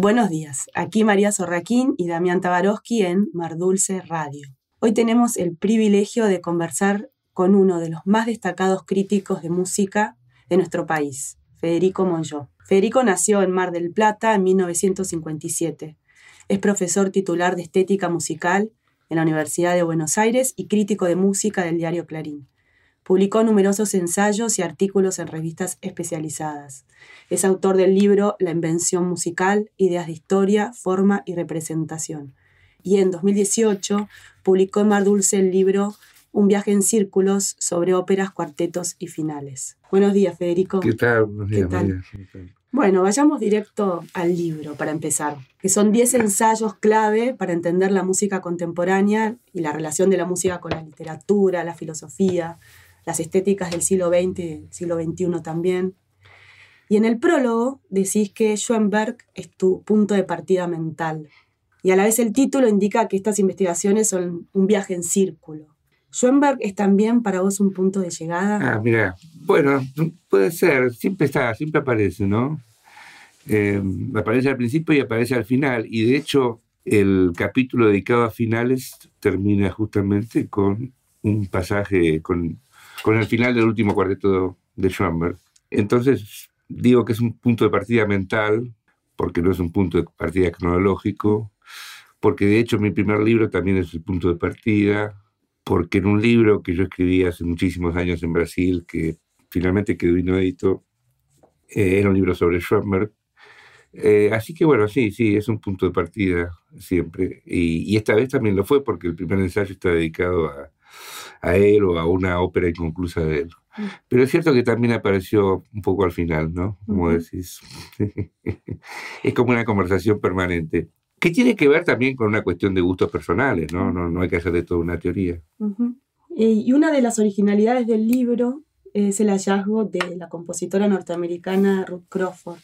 Buenos días, aquí María Sorraquín y Damián Tabarovsky en Mar Dulce Radio. Hoy tenemos el privilegio de conversar con uno de los más destacados críticos de música de nuestro país, Federico Monjó. Federico nació en Mar del Plata en 1957. Es profesor titular de estética musical en la Universidad de Buenos Aires y crítico de música del diario Clarín. Publicó numerosos ensayos y artículos en revistas especializadas. Es autor del libro La invención musical, ideas de historia, forma y representación. Y en 2018 publicó en Mar Dulce el libro Un viaje en círculos sobre óperas, cuartetos y finales. Buenos días, Federico. ¿Qué tal? Buenos días, María. Bueno, vayamos directo al libro para empezar, que son 10 ensayos clave para entender la música contemporánea y la relación de la música con la literatura, la filosofía, las estéticas del siglo XX del siglo XXI también. Y en el prólogo decís que Schoenberg es tu punto de partida mental. Y a la vez el título indica que estas investigaciones son un viaje en círculo. ¿Schoenberg es también para vos un punto de llegada? Ah, mira, bueno, puede ser, siempre está, siempre aparece, ¿no? Eh, aparece al principio y aparece al final. Y de hecho, el capítulo dedicado a finales termina justamente con un pasaje, con, con el final del último cuarteto de Schoenberg. Entonces, digo que es un punto de partida mental, porque no es un punto de partida cronológico, porque de hecho mi primer libro también es el punto de partida, porque en un libro que yo escribí hace muchísimos años en Brasil, que finalmente quedó inédito, eh, era un libro sobre Schoenberg. Eh, así que bueno, sí, sí, es un punto de partida siempre. Y, esta vez también lo fue porque el primer ensayo está dedicado a, a él o a una ópera inconclusa de él. Mm. Pero es cierto que también apareció un poco al final, ¿no? Como decís. es como una conversación permanente que tiene que ver también con una cuestión de gustos personales, ¿no? No, no hay que hacer de todo una teoría. Y una de las originalidades del libro es el hallazgo de la compositora norteamericana Ruth Crawford.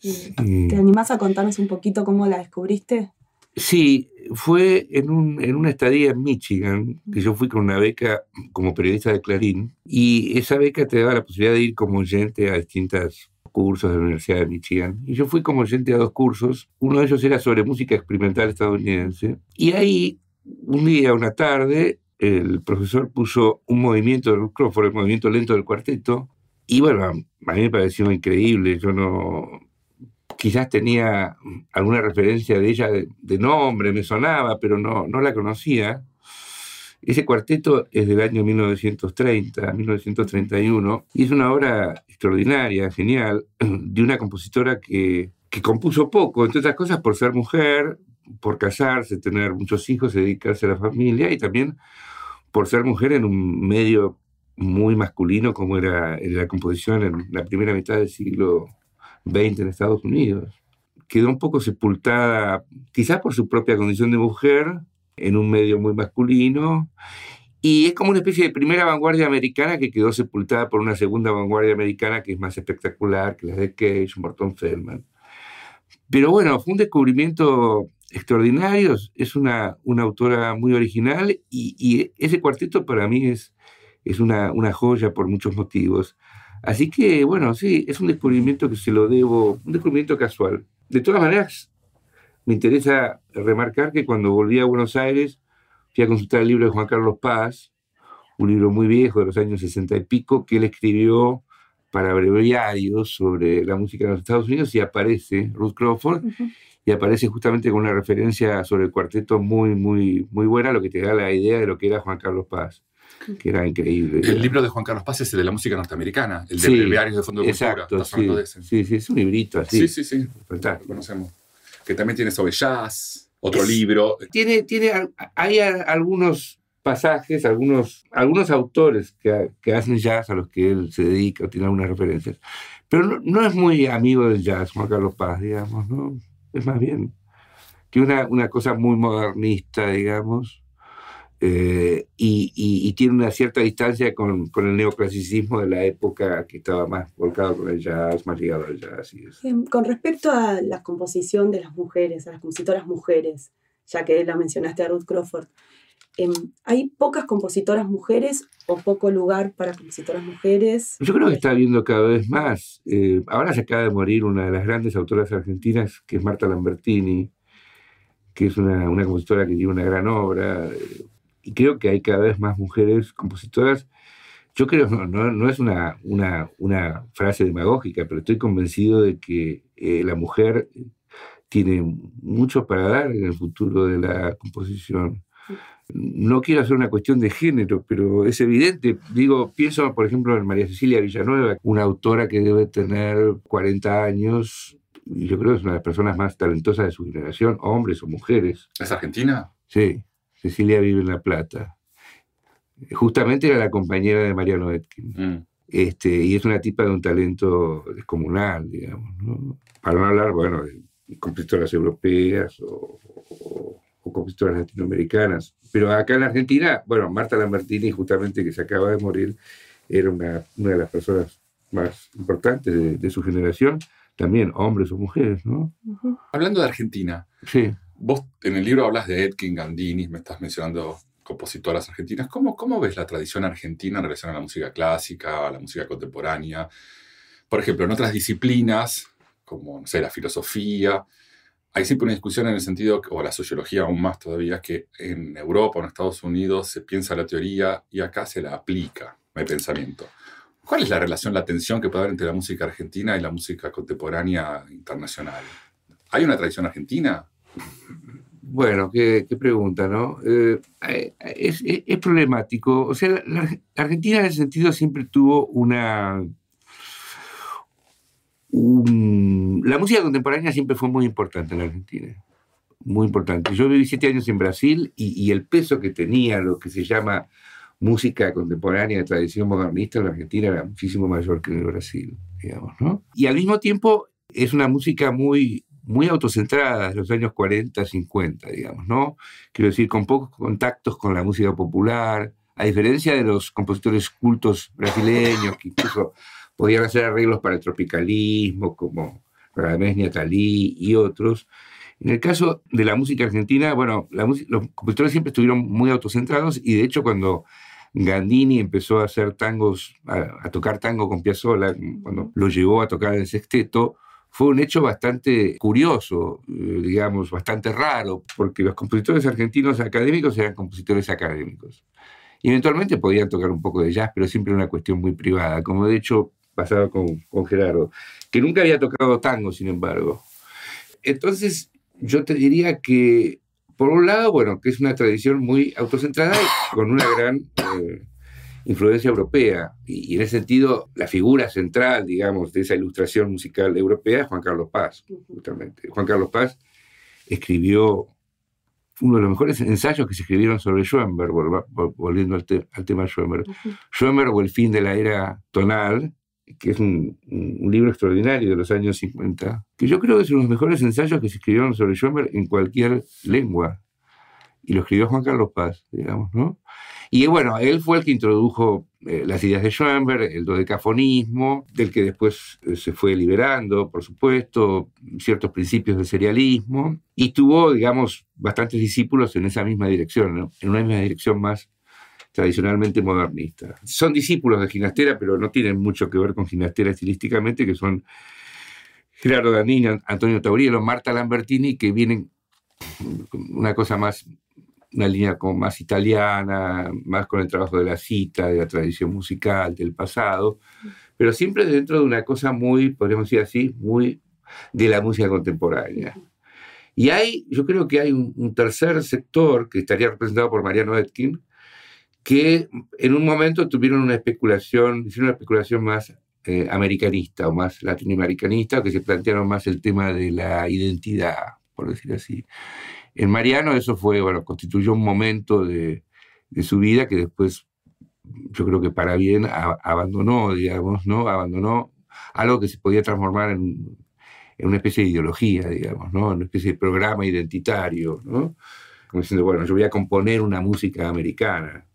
¿Te animás a contarnos un poquito cómo la descubriste? Sí, fue en, un, en una estadía en Michigan, que yo fui con una beca como periodista de Clarín, y esa beca te daba la posibilidad de ir como oyente a distintas cursos de la Universidad de Michigan. Y yo fui como oyente a dos cursos. Uno de ellos era sobre música experimental estadounidense. Y ahí, un día, una tarde, el profesor puso un movimiento de Ruth Crawford, el movimiento lento del cuarteto. Y bueno, a mí me pareció increíble. Yo no. Quizás tenía alguna referencia de ella de, nombre, me sonaba, pero no, no la conocía. Ese cuarteto es del año 1930, 1931, y es una obra extraordinaria, genial, de una compositora que, que compuso poco, entre otras cosas por ser mujer, por casarse, tener muchos hijos, dedicarse a la familia y también por ser mujer en un medio muy masculino como era la composición en la primera mitad del siglo XX en Estados Unidos. Quedó un poco sepultada, quizás por su propia condición de mujer, en un medio muy masculino. Y es como una especie de primera vanguardia americana que quedó sepultada por una segunda vanguardia americana que es más espectacular que la de Cage, Morton Feldman. Pero bueno, fue un descubrimiento extraordinario, es una, una autora muy original y, ese cuarteto para mí es, es una, una joya por muchos motivos. Así que bueno, sí, es un descubrimiento que se lo debo, un descubrimiento casual. De todas maneras, me interesa remarcar que cuando volví a Buenos Aires fui a consultar el libro de Juan Carlos Paz, un libro muy viejo de los años sesenta y pico, que él escribió para breviarios sobre la música de los Estados Unidos y aparece Ruth Crawford y aparece justamente con una referencia sobre el cuarteto muy, muy, muy buena, lo que te da la idea de lo que era Juan Carlos Paz que era increíble. El libro de Juan Carlos Paz es el de la música norteamericana, el de breviarios de Fondo de exacto, Cultura. Sí, sí, sí, es un librito así. Sí, sí, sí. Lo conocemos que también tiene sobre jazz, otro libro. Tiene, tiene, hay algunos pasajes, algunos, algunos autores que, que, hacen jazz a los que él se dedica, tiene algunas referencias. Pero no, es muy amigo del jazz, Juan Carlos Paz, digamos, ¿no? Es más bien que una, una cosa muy modernista, digamos, eh, y, tiene una cierta distancia con, con, el neoclasicismo de la época que estaba más volcado con el jazz, más ligado al jazz. Em, con respecto a la composición de las mujeres, a las compositoras mujeres, ya que la mencionaste a Ruth Crawford, Em, ¿Hay pocas compositoras mujeres o poco lugar para compositoras mujeres? Yo creo que está habiendo cada vez más. Eh, ahora se acaba de morir una de las grandes autoras argentinas, que es Marta Lambertini, que es una, una compositora que tiene una gran obra. eh, y creo que hay cada vez más mujeres compositoras. Yo creo, no, no, no es una, una, una frase demagógica, pero estoy convencido de que eh, la mujer tiene mucho para dar en el futuro de la composición. No quiero hacer una cuestión de género, pero es evidente. Digo, pienso, por ejemplo, en María Cecilia Villanueva, una autora que debe tener 40 años, y yo creo que es una de las personas más talentosas de su generación, hombres o mujeres. ¿Es argentina? Sí, Cecilia vive en La Plata. Justamente era la compañera de Mariano Etkin. Mm. Este, y es una tipa de un talento descomunal, digamos. ¿no? Para no hablar, bueno, de compositoras europeas o, o- o compositoras latinoamericanas. Pero acá en la Argentina, bueno, Marta Lambertini, justamente que se acaba de morir, era una, una de las personas más importantes de, de su generación, también hombres o mujeres, ¿no? Hablando de Argentina, Sí. Vos en el libro hablas de Edkin, Gandini, me estás mencionando compositoras argentinas. ¿Cómo, ¿Cómo ves la tradición argentina en relación a la música clásica, a la música contemporánea? Por ejemplo, en otras disciplinas, como, no sé, la filosofía, hay siempre una discusión en el sentido, o la sociología aún más todavía, que en Europa o en Estados Unidos se piensa la teoría y acá se la aplica, el pensamiento. ¿Cuál es la relación, la tensión que puede haber entre la música argentina y la música contemporánea internacional? ¿Hay una tradición argentina? Bueno, qué, qué pregunta, ¿no? Eh, eh, es, es- es problemático. O sea, la, la Argentina en ese sentido siempre tuvo una... un- la música contemporánea siempre fue muy importante en la Argentina. Muy importante. Yo viví siete años en Brasil y, y el peso que tenía lo que se llama música contemporánea de tradición modernista en la Argentina era muchísimo mayor que en el Brasil, digamos, ¿no? Y al mismo tiempo es una música muy, muy autocentrada de los años 40, 50, digamos, ¿no? Quiero decir, con pocos contactos con la música popular, a diferencia de los compositores cultos brasileños que incluso podían hacer arreglos para el tropicalismo, como Radamés Niatalí y otros. En el caso de la música argentina, bueno, la los compositores siempre estuvieron muy autocentrados y de hecho cuando Gandini empezó a hacer tangos, a, a tocar tango con Piazzolla, cuando lo llevó a tocar en el sexteto, fue un hecho bastante curioso, eh, digamos, bastante raro, porque los compositores argentinos académicos eran compositores académicos. Eventualmente podían tocar un poco de jazz, pero siempre una cuestión muy privada, como de hecho pasaba con, con Gerardo, que nunca había tocado tango, sin embargo. Entonces, yo te diría que, por un lado, bueno, que es una tradición muy autocentrada con una gran eh, influencia europea. Y, y en ese sentido, la figura central, digamos, de esa ilustración musical europea es Juan Carlos Paz, justamente. Juan Carlos Paz escribió uno de los mejores ensayos que se escribieron sobre Schoenberg, volviendo al, te- al tema Schoenberg. Ujú. Schoenberg o el fin de la era tonal, que es un, un- un libro extraordinario de los años 50, que yo creo que es uno de los mejores ensayos que se escribieron sobre Schoenberg en cualquier lengua. Y lo escribió Juan Carlos Paz, digamos, ¿no? Y bueno, él fue el que introdujo eh, las ideas de Schoenberg, el dodecafonismo, del que después eh, se fue liberando, por supuesto, ciertos principios del serialismo, y tuvo, digamos, bastantes discípulos en esa misma dirección, en una misma dirección más tradicionalmente modernista. Son discípulos de Ginastera, pero no tienen mucho que ver con Ginastera estilísticamente, que son Gerardo Danini, Antonio Taurielo, Marta Lambertini, que vienen una cosa más, una línea como más italiana, más con el trabajo de la cita, de la tradición musical, del pasado, pero siempre dentro de una cosa muy, podríamos decir así, muy de la música contemporánea. Y hay, yo creo que hay un, un tercer sector que estaría representado por Mariano Etkin, que en un momento tuvieron una especulación, hicieron una especulación más eh, americanista o más latinoamericanista, que se plantearon más el tema de la identidad, por decir así. En Mariano eso fue, bueno, constituyó un momento de, su vida que después, yo creo que para bien, abandonó, digamos, ¿no? Abandonó algo que se podía transformar en, una especie de ideología, digamos, ¿no? Una especie de programa identitario, ¿no? Como diciendo, bueno, yo voy a componer una música americana.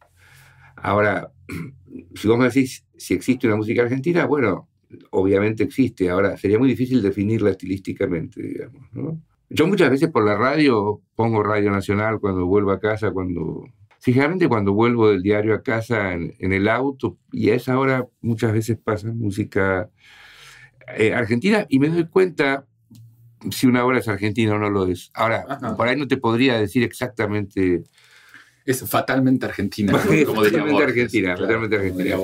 Ahora, si vos me decís si existe una música argentina, bueno, obviamente existe. Ahora, sería muy difícil definirla estilísticamente, digamos, ¿no? Yo muchas veces por la radio pongo Radio Nacional cuando vuelvo a casa, cuando generalmente cuando vuelvo del diario a casa en, el auto, y a esa hora muchas veces pasa música eh, argentina, y me doy cuenta si una obra es argentina o no lo es. Ahora, por ahí no te podría decir exactamente. Es fatalmente argentina, como Fatalmente argentina, fatalmente argentina.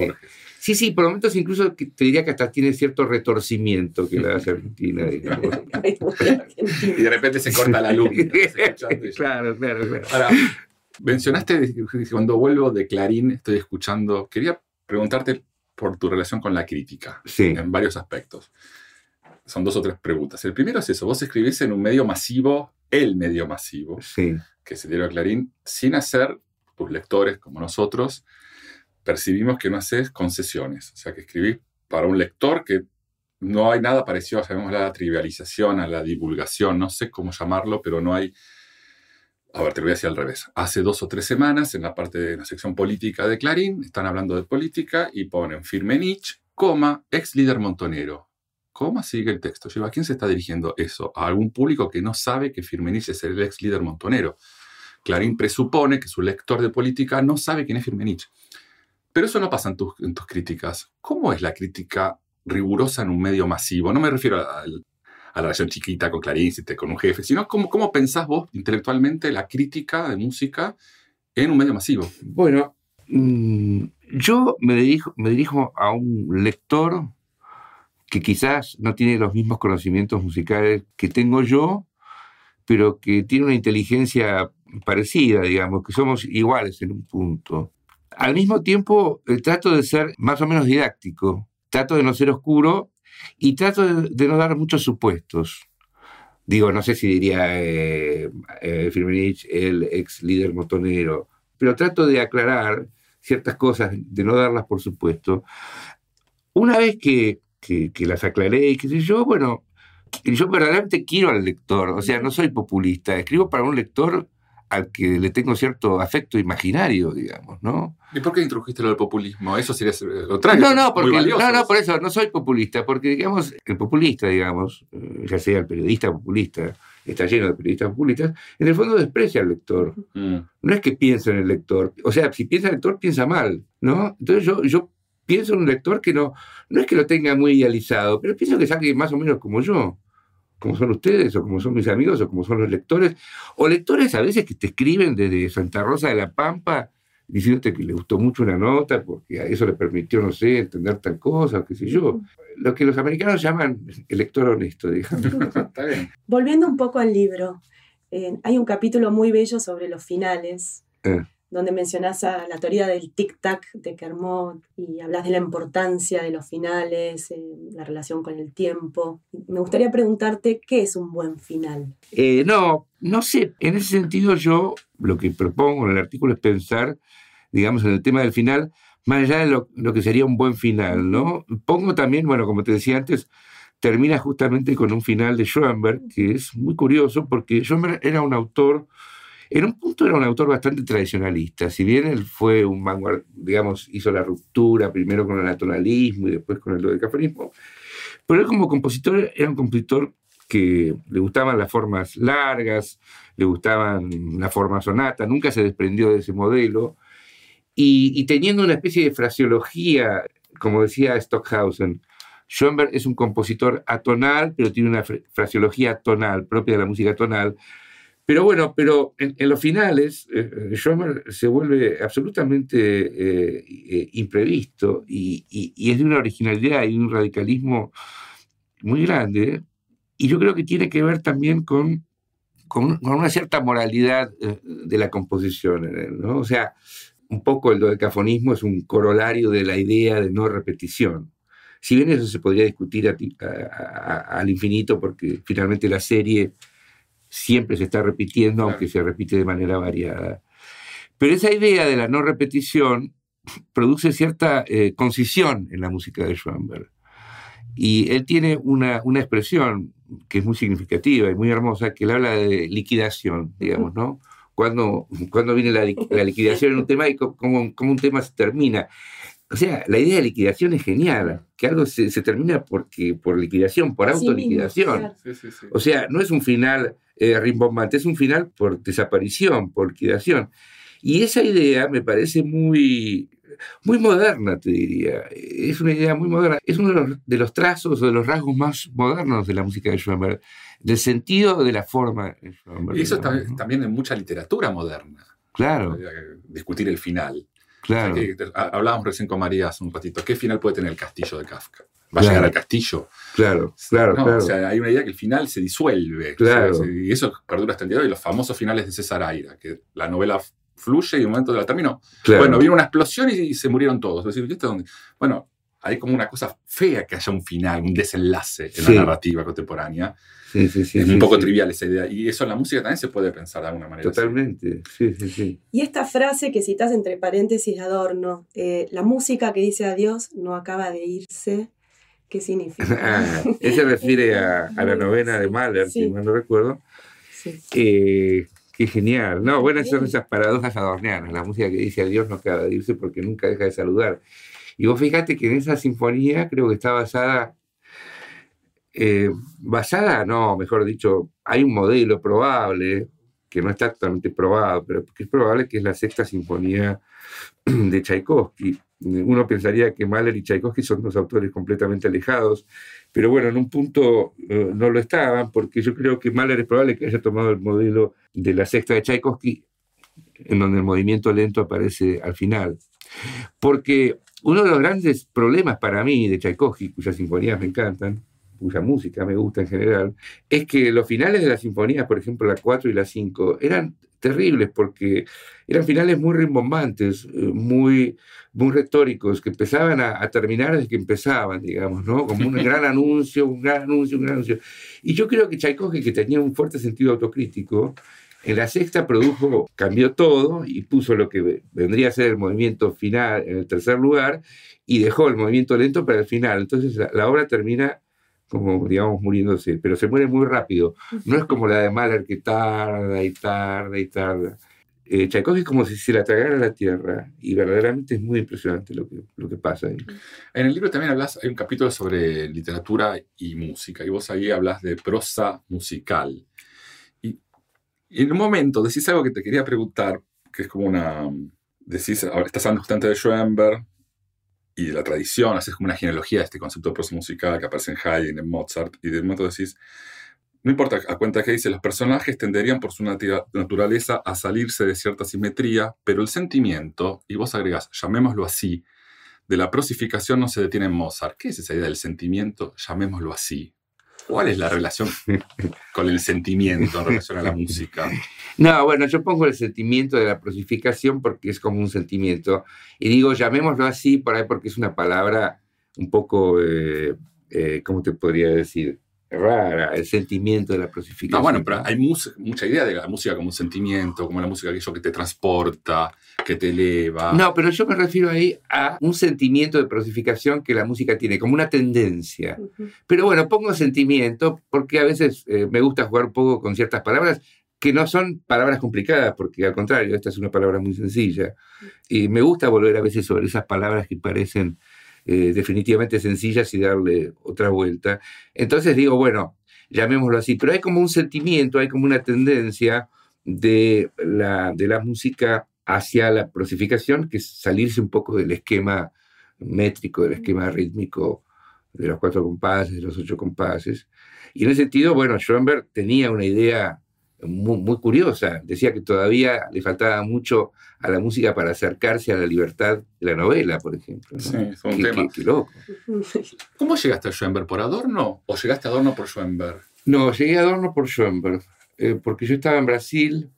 Sí, sí, por momentos incluso te diría que hasta tiene cierto retorcimiento que la hace Argentina. y de repente se corta la luz. claro, claro, claro. Ahora, mencionaste cuando vuelvo de Clarín, estoy escuchando. Quería preguntarte por tu relación con la crítica en varios aspectos. Son dos o tres preguntas. El primero es eso: vos escribís en un medio masivo, el medio masivo, que se dio a Clarín, sin hacer tus lectores como nosotros percibimos que no haces concesiones, o sea, que escribís para un lector que no hay nada parecido, sabemos, la trivialización, a la divulgación, no sé cómo llamarlo, pero no hay... A ver, te lo voy a decir al revés. Hace dos o tres semanas, en la parte de la sección política de Clarín, están hablando de política y ponen Firmenich, coma, ex líder montonero. ¿Cómo sigue el texto? ¿A quién se está dirigiendo eso? A algún público que no sabe que Firmenich es el ex líder montonero. Clarín presupone que su lector de política no sabe quién es Firmenich. Pero eso no pasa en tus, críticas. ¿Cómo es la crítica rigurosa en un medio masivo? No me refiero a, la relación chiquita con Clarín, con un jefe, sino cómo, pensás vos intelectualmente la crítica de música en un medio masivo. Bueno, mm, yo me dirijo a un lector que quizás no tiene los mismos conocimientos musicales que tengo yo, pero que tiene una inteligencia parecida, digamos, que somos iguales en un punto. Al mismo tiempo, eh, trato de ser más o menos didáctico, trato de no ser oscuro y trato de, no dar muchos supuestos. Digo, no sé si diría eh, eh, Firmenich, el ex líder motonero, pero trato de aclarar ciertas cosas, de no darlas por supuesto. Una vez que, que, que las aclaré y qué sé yo, bueno, yo verdaderamente quiero al lector, o sea, no soy populista, escribo para un lector al que le tengo cierto afecto imaginario, digamos, ¿no? ¿Y por qué introdujiste lo del populismo? Eso sería lo No, no, porque, no, no, por eso no soy populista, porque, digamos, el populista, digamos, eh, ya sea el periodista populista, está lleno de periodistas populistas, en el fondo desprecia al lector. Mm. No es que piense en el lector, o sea, si piensa en el lector, piensa mal, ¿no? Entonces yo, yo pienso en un lector que no, no es que lo tenga muy idealizado, pero pienso que es alguien más o menos como yo como son ustedes, o como son mis amigos, o como son los lectores, o lectores a veces que te escriben desde Santa Rosa de la Pampa diciéndote que le gustó mucho una nota porque a eso le permitió, no sé, entender tal cosa, o qué sé yo. Lo que los americanos llaman el lector honesto, digamos. Está bien. Volviendo un poco al libro, eh, hay un capítulo muy bello sobre los finales. Eh donde mencionás a la teoría del tic-tac de Kermot y hablas de la importancia de los finales, eh, la relación con el tiempo. Me gustaría preguntarte, ¿qué es un buen final? Eh, no, no sé. En ese sentido yo lo que propongo en el artículo es pensar, digamos, en el tema del final, más allá de lo, lo que sería un buen final, ¿no? Pongo también, bueno, como te decía antes, termina justamente con un final de Schoenberg, que es muy curioso porque Schoenberg era un autor en un punto era un autor bastante tradicionalista, si bien él fue un vanguard, digamos, hizo la ruptura primero con el atonalismo y después con el dodecafonismo, pero él como compositor era un compositor que le gustaban las formas largas, le gustaban la forma sonata, nunca se desprendió de ese modelo, y, teniendo una especie de fraseología, como decía Stockhausen, Schoenberg es un compositor atonal, pero tiene una fraseología tonal, propia de la música tonal, pero bueno, pero en, los finales, eh, eh, Schomer se vuelve absolutamente eh, imprevisto y, es de una originalidad y un radicalismo muy grande. Y yo creo que tiene que ver también con, con, una cierta moralidad de la composición. ¿no? O sea, un poco el dodecafonismo es un corolario de la idea de no repetición. Si bien eso se podría discutir al infinito, porque finalmente la serie siempre se está repitiendo, aunque se repite de manera variada. Pero esa idea de la no repetición produce cierta eh, concisión en la música de Schoenberg. Y él tiene una, una, expresión que es muy significativa y muy hermosa, que él habla de liquidación, digamos, ¿no? Cuando, cuando viene la, liquidación en un tema y cómo, cómo, un tema se termina. O sea, la idea de liquidación es genial, que algo se, se termina porque, por liquidación, por autoliquidación. O sea, no es un final eh, rimbombante, es un final por desaparición, por liquidación. Y esa idea me parece muy, muy moderna, te diría. Es una idea muy moderna. Es uno de los, de los trazos o de los rasgos más modernos de la música de Schoenberg, del sentido de la forma de Schoenberg. Y eso digamos, también, ¿no? también en mucha literatura moderna. Claro, eh, Discutir el final. claro. Que- que- ha- Hablábamos recién con María hace un ratito. ¿Qué final puede tener el castillo de Kafka? ¿Va a Claro. llegar al castillo? Claro, claro, No, claro. O sea, hay una idea que el final se disuelve. Claro. O sea, y eso perdura hasta el día de hoy. Los famosos finales de César Aira, que la novela fluye y en un momento de la terminó. claro. Bueno, vino una explosión y, y se murieron todos. Es decir, ¿y esto dónde? Bueno, hay como una cosa fea que haya un final, un desenlace en Sí. la narrativa contemporánea. Sí, sí, sí, es sí, un poco sí. trivial esa idea. Y eso en la música también se puede pensar de alguna manera. Totalmente, sí, sí, sí. Y esta frase que citas entre paréntesis de Adorno, eh, la música que dice adiós no acaba de irse, ¿qué significa? Él se refiere a, a la novena de Mahler, Sí. si mal no recuerdo. Sí. Eh, qué genial. No, buenas son esas paradojas adornianas. La música que dice adiós no acaba de irse porque nunca deja de saludar. Y vos fíjate que en esa sinfonía creo que está basada, eh, basada, no, mejor dicho, hay un modelo probable, que no está totalmente probado, pero que es probable que es la sexta sinfonía de Tchaikovsky. Uno pensaría que Mahler y Tchaikovsky son dos autores completamente alejados, pero bueno, en un punto eh, no lo estaban, porque yo creo que Mahler es probable que haya tomado el modelo de la sexta de Tchaikovsky, en donde el movimiento lento aparece al final. Porque uno de los grandes problemas para mí de Tchaikovsky, cuyas sinfonías me encantan, cuya música me gusta en general, es que los finales de las sinfonías, por ejemplo la 4 y la 5, eran terribles porque eran finales muy rimbombantes, eh, muy, muy retóricos, que empezaban a, a terminar desde que empezaban, digamos, ¿no? Como un gran anuncio, un gran anuncio, un gran anuncio. Y yo creo que Tchaikovsky, que tenía un fuerte sentido autocrítico, en la sexta produjo, cambió todo y puso lo que vendría a ser el movimiento final en el tercer lugar y dejó el movimiento lento para el final. Entonces la, la obra termina como, digamos, muriéndose, pero se muere muy rápido. No es como la de Mahler que tarda y tarda y tarda. Eh, Tchaikovsky es como si se la tragara la tierra y verdaderamente es muy impresionante lo que, lo que pasa ahí. En el libro también hablas, hay un capítulo sobre literatura y música, y vos ahí hablas de prosa musical. Y, y en un momento decís algo que te quería preguntar, que es como una... Decís, ahora estás hablando justamente de Schoenberg y de la tradición, haces como una genealogía de este concepto musical que aparece en Haydn, en Mozart, y de momento decís, no importa a cuenta que dice, los personajes tenderían por su naturaleza a salirse de cierta simetría, pero el sentimiento, y vos agregás, llamémoslo así, de la prosificación no se detiene en Mozart. ¿Qué es esa idea del sentimiento? Llamémoslo así. ¿Cuál es la relación con el sentimiento en relación a la música? No, bueno, yo pongo el sentimiento de la prosificación porque es como un sentimiento. Y digo, llamémoslo así por ahí porque es una palabra un poco, eh, eh, ¿cómo te podría decir? Rara, el sentimiento de la prosificación. No, bueno, pero hay mucha idea de la música como un sentimiento, como la música aquello que te transporta, que te eleva. No, pero yo me refiero ahí a un sentimiento de prosificación que la música tiene, como una tendencia. Ujú. Pero bueno, pongo sentimiento porque a veces eh, me gusta jugar un poco con ciertas palabras que no son palabras complicadas, porque al contrario, esta es una palabra muy sencilla. Y me gusta volver a veces sobre esas palabras que parecen eh, definitivamente sencillas y darle otra vuelta. Entonces digo, bueno, llamémoslo así, pero hay como un sentimiento, hay como una tendencia de la, de la música hacia la prosificación, que es salirse un poco del esquema métrico, del esquema rítmico de los cuatro compases, de los ocho compases. Y en ese sentido, bueno, Schoenberg tenía una idea muy, muy curiosa. Decía que todavía le faltaba mucho a la música para acercarse a la libertad de la novela, por ejemplo. ¿no? Sí, es un Qué- tema. qué- qué loco. ¿Cómo llegaste a Schoenberg? ¿Por Adorno o llegaste a Adorno por Schoenberg? No, llegué a Adorno por Schoenberg, eh, porque yo estaba en Brasil,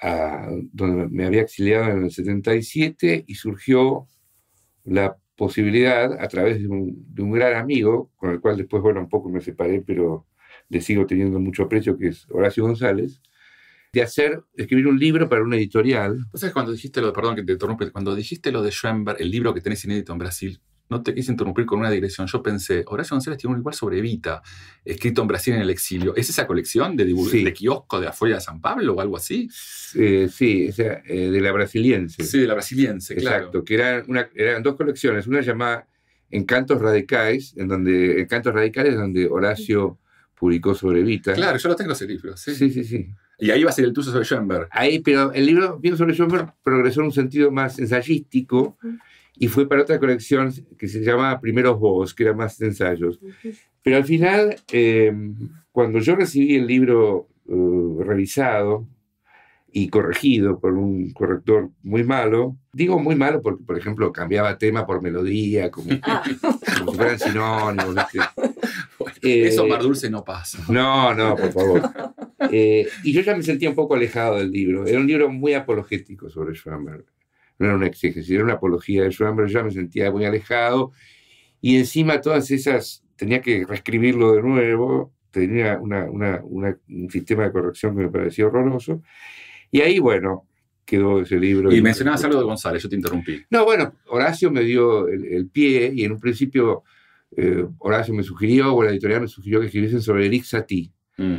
a- donde me había exiliado en el 77, y surgió la posibilidad, a través de un, de un gran amigo, con el cual después, bueno, un poco me separé, pero le sigo teniendo mucho aprecio, que es Horacio González, de hacer, escribir un libro para una editorial. Vos sabés, cuando dijiste lo, perdón que te interrumpe, cuando dijiste lo de Schoenberg, el libro que tenés inédito en Brasil, no te quise interrumpir con una digresión. Yo pensé, Horacio González tiene un igual sobre Evita, escrito en Brasil en el exilio. ¿Es esa colección de, Sí. de kiosco de afuera de San Pablo o algo así? Eh, sí, o sea, eh, de la brasiliense. Sí, de la brasiliense, Exacto, claro. que eran, una, eran dos colecciones, una llamada Encantos Radicales, en donde Encantos Radicales, donde Horacio publicó sobre Vita. Claro, yo lo tengo ese libro, sí. Sí, sí, sí. Y ahí va a ser el tuyo sobre Schoenberg. Ahí, pero el libro mío sobre Schoenberg progresó en un sentido más ensayístico y fue para otra colección que se llamaba Primeros Vos, que era más de ensayos. Pero al final, eh, cuando yo recibí el libro eh, revisado y corregido por un corrector muy malo, digo muy malo porque, por ejemplo, cambiaba tema por melodía, como, Ah, como si fueran sinónimos. ¿Viste? Eso Eh, Mar Dulce no pasa. No, no, por favor. Eh, y yo ya me sentía un poco alejado del libro. Era un libro muy apologético sobre Schoenberg. No era una exégesis, era una apología de Schoenberg. Yo ya me sentía muy alejado. Y encima todas esas, tenía que reescribirlo de nuevo. Tenía una- una- una- un sistema de corrección que me parecía horroroso. Y ahí, bueno, quedó ese libro. Y mencionabas algo de González, yo te interrumpí. No, bueno, Horacio me dio el, el pie y en un principio eh, Horacio me sugirió, o la editorial me sugirió que escribiesen sobre Eric Satie. Mm.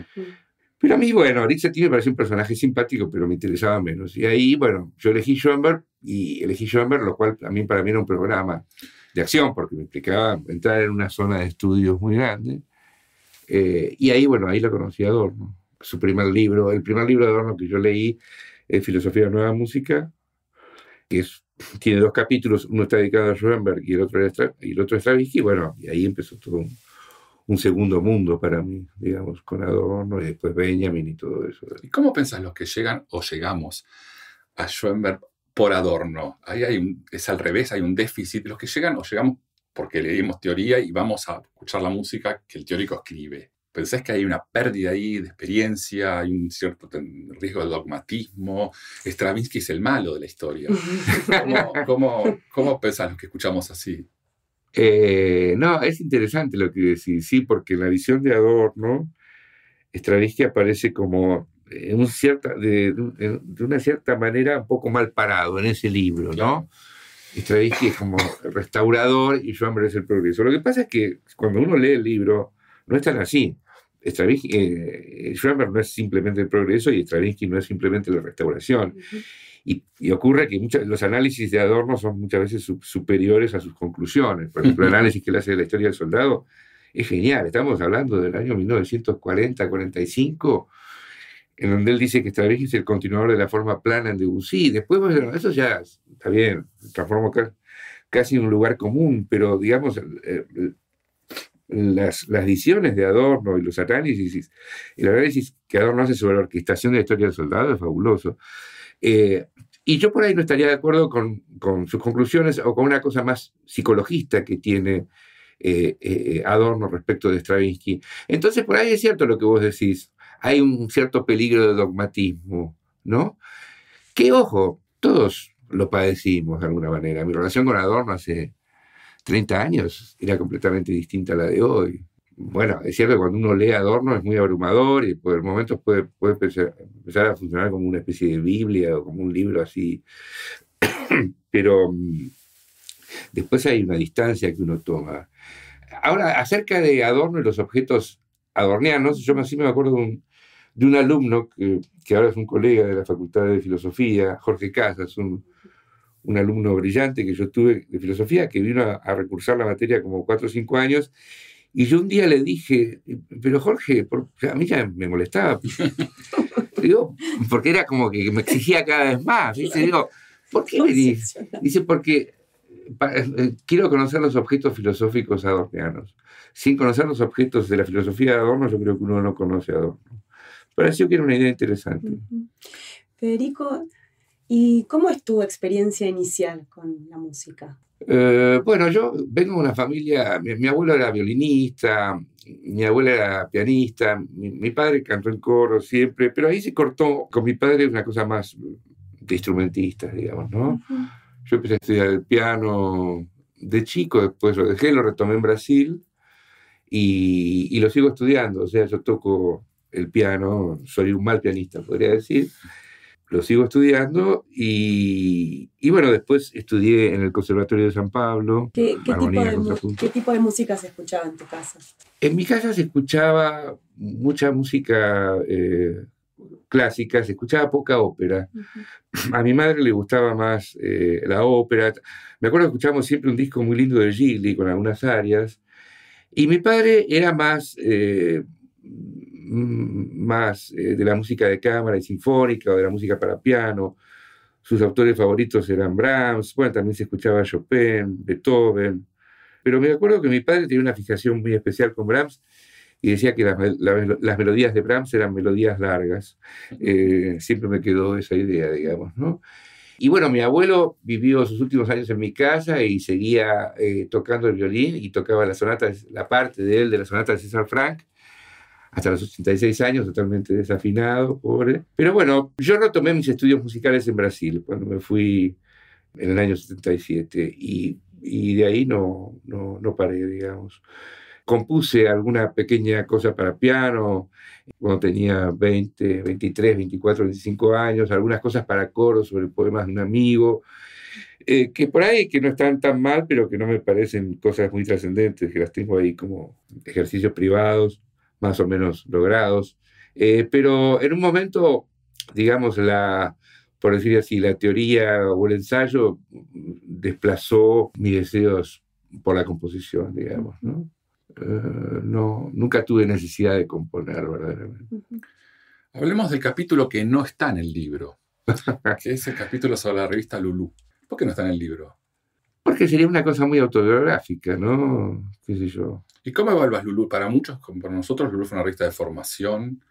Pero a mí, bueno, Rick Satie me pareció un personaje simpático, pero me interesaba menos. Y ahí, bueno, yo elegí Schoenberg y elegí Schoenberg, lo cual también para mí era un programa de acción, porque me implicaba entrar en una zona de estudios muy grande. Eh, y ahí, bueno, ahí lo conocí a Adorno. Su primer libro, el primer libro de Adorno que yo leí es Filosofía de la Nueva Música, que es, tiene dos capítulos, uno está dedicado a Schoenberg y el otro, y el otro a Stravinsky. Bueno, y ahí empezó todo un, un segundo mundo para mí, digamos, con Adorno y después Benjamin y todo eso. ¿Y cómo pensás los que llegan o llegamos a Schoenberg por Adorno? Ahí hay un- es al revés, hay un déficit. Los que llegan o llegamos porque leímos teoría y vamos a escuchar la música que el teórico escribe. ¿Pensás que hay una pérdida ahí de experiencia, hay un cierto riesgo de dogmatismo? Stravinsky es el malo de la historia. ¿Cómo, cómo, cómo pensás los que escuchamos así? Eh, no, es interesante lo que decís, sí, porque en la visión de Adorno, Stravinsky aparece como en un cierta, de, de- de una cierta manera un poco mal parado en ese libro, ¿no? Stravinsky es como restaurador y Schoenberg es el progreso. Lo que pasa es que cuando uno lee el libro, no es tan así. Stravinsky, eh, Schoenberg no es simplemente el progreso y Stravinsky no es simplemente la restauración. Y, y ocurre que muchas, los análisis de Adorno son muchas veces su- superiores a sus conclusiones. Por ejemplo, el análisis que él hace de la historia del soldado es genial. Estamos hablando del año 1940-45, en donde él dice que Stravinsky es el continuador de la forma plana en Debussy. Después, bueno, eso ya está bien, transformó ca- casi en un lugar común, pero digamos, las, las visiones de Adorno y los análisis, el análisis que Adorno hace sobre la orquestación de la historia del soldado es fabuloso. Eh, y yo por ahí no estaría de acuerdo con, con sus conclusiones o con una cosa más psicologista que tiene eh, eh, Adorno respecto de Stravinsky. Entonces, por ahí es cierto lo que vos decís. Hay un cierto peligro de dogmatismo, ¿no? Que, ojo, todos lo padecimos de alguna manera. Mi relación con Adorno hace 30 años era completamente distinta a la de hoy. Bueno, es cierto que cuando uno lee Adorno es muy abrumador y por momentos puede, empezar, a funcionar como una especie de Biblia o como un libro así. Pero mm, después hay una distancia que uno toma. Ahora, acerca de Adorno y los objetos adornianos, yo así me acuerdo de un, de un alumno que, que ahora es un colega de la Facultad de Filosofía, Jorge Casas, un, un alumno brillante que yo tuve de filosofía, que vino a, a recursar la materia como cuatro o cinco años, y yo un día le dije, pero Jorge, por- a mí ya me molestaba. Digo, porque era como que me exigía cada vez más. ¿viste? Digo, ¿por qué venís? Dice, porque eh, quiero conocer los objetos filosóficos adornianos. Sin conocer los objetos de la filosofía de Adorno, yo creo que uno no conoce a Adorno. Pareció que era una idea interesante. Ujú. Federico, ¿y cómo es tu experiencia inicial con la música? Eh, bueno, yo vengo de una familia, mi, mi abuelo era violinista, mi abuela era pianista, mi, mi padre cantó en coro siempre, pero ahí se cortó con mi padre una cosa más de instrumentistas, digamos, ¿no? Ujú. Yo empecé a estudiar el piano de chico, después lo dejé, lo retomé en Brasil y, y lo sigo estudiando. O sea, yo toco el piano, soy un mal pianista, podría decir. Lo sigo estudiando y, y bueno, después estudié en el Conservatorio de San Pablo. ¿Qué, qué tipo de, qué tipo de música se escuchaba en tu casa? En mi casa se escuchaba mucha música eh, clásica, se escuchaba poca ópera. A mi madre le gustaba más eh, la ópera. Me acuerdo que escuchábamos siempre un disco muy lindo de Gigli con algunas arias. Y mi padre era más, eh, más eh, de la música de cámara y sinfónica o de la música para piano. Sus autores favoritos eran Brahms, bueno, también se escuchaba Chopin, Beethoven. Pero me acuerdo que mi padre tenía una fijación muy especial con Brahms y decía que las, las melodías de Brahms eran melodías largas. Eh, siempre me quedó esa idea, digamos, ¿no? Y bueno, mi abuelo vivió sus últimos años en mi casa y seguía eh, tocando el violín y tocaba la sonata, la parte de él de la sonata de César Frank, hasta los 86 años, totalmente desafinado, pobre. Pero bueno, yo retomé mis estudios musicales en Brasil cuando me fui en el año 77 y, y de ahí no, no, no paré, digamos compuse alguna pequeña cosa para piano cuando tenía 20, 23, 24, 25 años, algunas cosas para coro sobre poemas de un amigo, eh, que por ahí que no están tan mal, pero que no me parecen cosas muy trascendentes, que las tengo ahí como ejercicios privados, más o menos logrados. Eh, pero en un momento, digamos, la, por decir así, la teoría o el ensayo desplazó mis deseos por la composición, digamos, ¿no? Eh, no, nunca tuve necesidad de componer verdaderamente. Hablemos del capítulo que no está en el libro, que es el capítulo sobre la revista Lulú. ¿Por qué no está en el libro? Porque sería una cosa muy autobiográfica, ¿no? ¿Qué sé yo? ¿Y cómo evalúas Lulú? Para muchos, como para nosotros, Lulú fue una revista de formación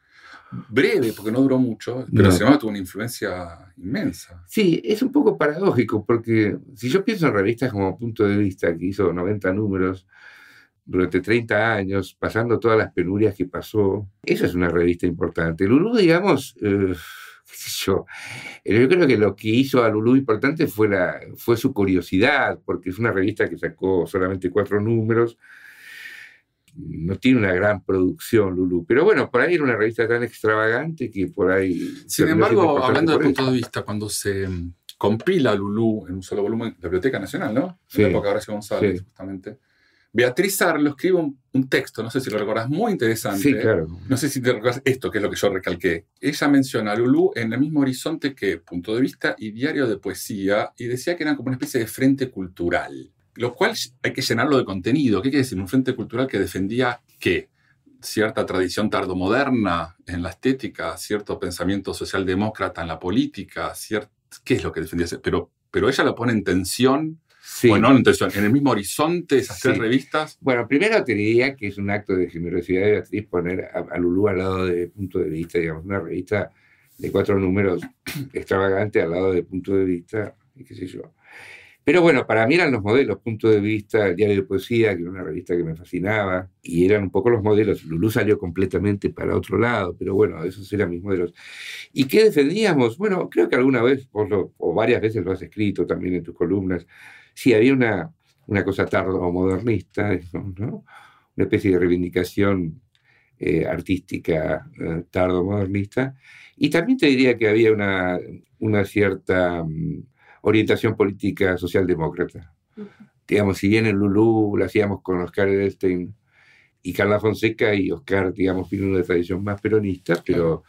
breve, porque no duró mucho, pero sin embargo tuvo una influencia inmensa. Sí, es un poco paradójico, porque si yo pienso en revistas como Punto de Vista, que hizo 90 números, durante 30 años, pasando todas las penurias que pasó. Esa es una revista importante. Lulú, digamos, eh, yo, yo creo que lo que hizo a Lulú importante fue, la, fue su curiosidad, porque es una revista que sacó solamente cuatro números. No tiene una gran producción, Lulú. Pero bueno, por ahí era una revista tan extravagante que por ahí... Sin embargo, hablando de punto de vista, cuando se mm, compila Lulú en un solo volumen, la Biblioteca Nacional, ¿no? En la época de Horacio González, justamente Beatriz Arlo escribe un, texto, no sé si lo recordás, muy interesante. Sí, claro. No sé si te recuerdas esto, que es lo que yo recalqué. Ella menciona a Lulú en el mismo horizonte que Punto de Vista y Diario de Poesía, y decía que eran como una especie de frente cultural, lo cual hay que llenarlo de contenido. ¿Qué quiere decir? Un frente cultural que defendía qué? Cierta tradición tardomoderna en la estética, cierto pensamiento socialdemócrata en la política, ¿qué es lo que defendía? Pero, pero ella lo pone en tensión bueno, entonces, en el mismo horizonte, esas tres revistas. Bueno, primero te diría que es un acto de generosidad de Beatriz poner a, Lulú al lado de punto de vista, digamos, una revista de cuatro números extravagante al lado de punto de vista, y qué sé yo. Pero bueno, para mí eran los modelos, punto de vista, el diario de poesía, que era una revista que me fascinaba, y eran un poco los modelos. Lulú salió completamente para otro lado, pero bueno, esos eran mis modelos. ¿Y qué defendíamos? Bueno, creo que alguna vez, vos o varias veces lo has escrito también en tus columnas, sí había una, una cosa tardo-modernista, ¿no? una especie de reivindicación eh, artística eh, tardo-modernista, y también te diría que había una, una cierta mm, orientación política socialdemócrata. Digamos, si bien en Lulú lo hacíamos con Oscar Edelstein y Carla Fonseca, y Oscar, digamos, tiene una tradición más peronista, pero...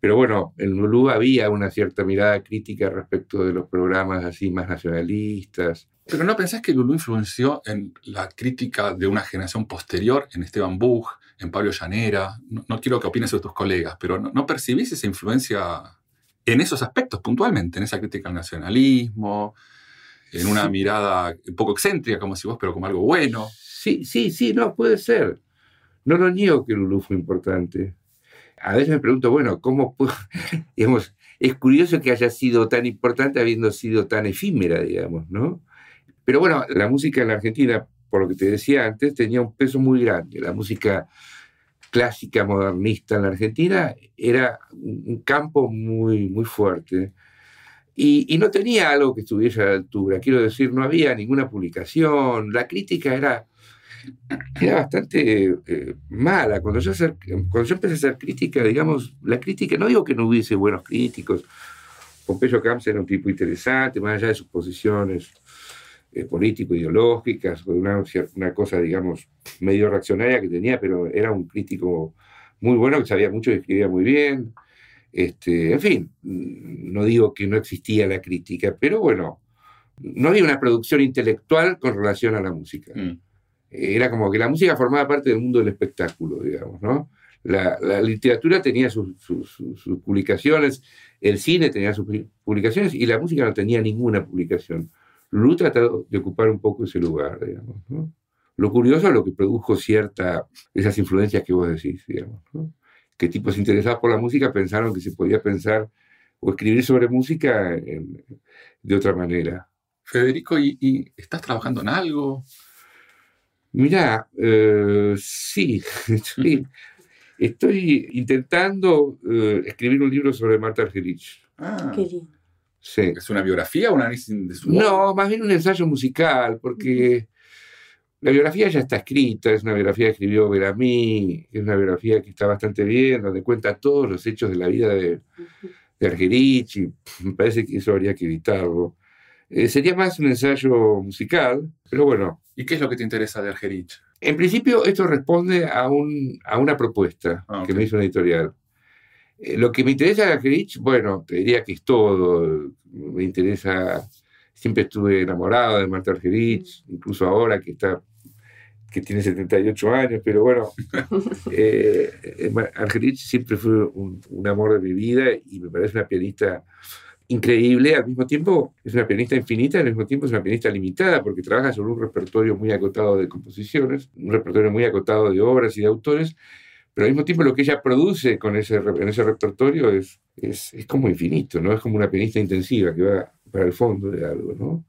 Pero bueno, en Lulú había una cierta mirada crítica respecto de los programas así más nacionalistas. Pero ¿no pensás que Lulú influenció en la crítica de una generación posterior, en Esteban Buch, en Pablo Llanera? No, quiero que opines sobre tus colegas, pero ¿no, percibís esa influencia en esos aspectos puntualmente, en esa crítica al nacionalismo, en una mirada un poco excéntrica, como si vos, pero como algo bueno? Sí, sí, sí, no, puede ser. No lo niego que Lulú fue importante a veces me pregunto, bueno, ¿cómo puedo, digamos, es curioso que haya sido tan importante habiendo sido tan efímera, digamos, ¿no? Pero bueno, la música en la Argentina, por lo que te decía antes, tenía un peso muy grande. La música clásica modernista en la Argentina era un campo muy, muy fuerte. Y, no tenía algo que estuviese a la altura. Quiero decir, no había ninguna publicación. La crítica era era bastante eh, mala. Cuando yo, cuando yo empecé a hacer crítica, digamos, la crítica, no digo que no hubiese buenos críticos, Pompeyo Camps era un tipo interesante, más allá de sus posiciones eh, político-ideológicas, una, una cosa, digamos, medio reaccionaria que tenía, pero era un crítico muy bueno, que sabía mucho y escribía muy bien. Este, en fin, no digo que no existía la crítica, pero bueno, no había una producción intelectual con relación a la música. Mm era como que la música formaba parte del mundo del espectáculo, digamos, ¿no? La, literatura tenía sus, publicaciones, el cine tenía sus publicaciones y la música no tenía ninguna publicación. Lulú trató de ocupar un poco ese lugar, digamos. Lo curioso es lo que produjo cierta, esas influencias que vos decís, digamos. Que tipos interesados por la música pensaron que se podía pensar o escribir sobre música de otra manera. Federico, ¿y, estás trabajando en algo? Mira, eh, sí, estoy intentando eh, escribir un libro sobre Marta Argerich. Ah, Qué lindo. Sí. ¿Es una biografía o un análisis de su No, más bien un ensayo musical, porque la biografía ya está escrita, es una biografía que escribió Beramí, es una biografía que está bastante bien, donde cuenta todos los hechos de la vida de, de Argerich, y me parece que eso habría que evitarlo. Eh, sería más un ensayo musical, pero bueno. ¿Y qué es lo que te interesa de Argerich? En principio, esto responde a, un, a una propuesta ah, que me hizo una editorial. Eh, lo que me interesa de Argerich, bueno, te diría que es todo. Me interesa, siempre estuve enamorado de Marta Argerich, incluso ahora que está que tiene 78 años, pero bueno, eh, Argerich siempre fue un, un, amor de mi vida y me parece una pianista increíble, al mismo tiempo es una pianista infinita, al mismo tiempo es una pianista limitada, porque trabaja sobre un repertorio muy acotado de composiciones, un repertorio muy acotado de obras y de autores, pero al mismo tiempo lo que ella produce con ese, en ese repertorio es, es, es como infinito, ¿no? Es como una pianista intensiva que va para el fondo de algo, ¿no?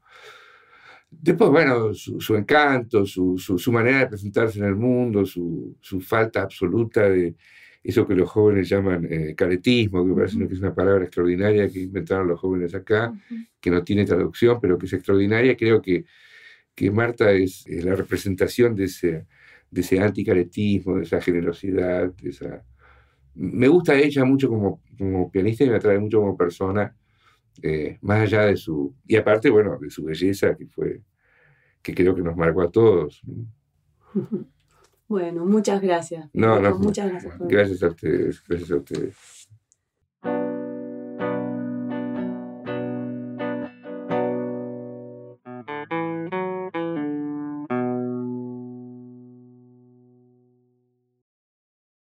Después, bueno, su, su encanto, su, su, su, manera de presentarse en el mundo, su, falta absoluta de, eso que los jóvenes llaman eh, caretismo, que me parece que es una palabra extraordinaria que inventaron los jóvenes acá, que no tiene traducción, pero que es extraordinaria. Creo que, que Marta es, la representación de ese, de ese anticaretismo, de esa generosidad, de esa... Me gusta ella mucho como, como pianista y me atrae mucho como persona, eh, más allá de su... Y aparte, bueno, de su belleza, que fue que creo que nos marcó a todos. Bueno, muchas gracias. No, no. Muchas gracias. Gracias a ustedes. Gracias a ustedes.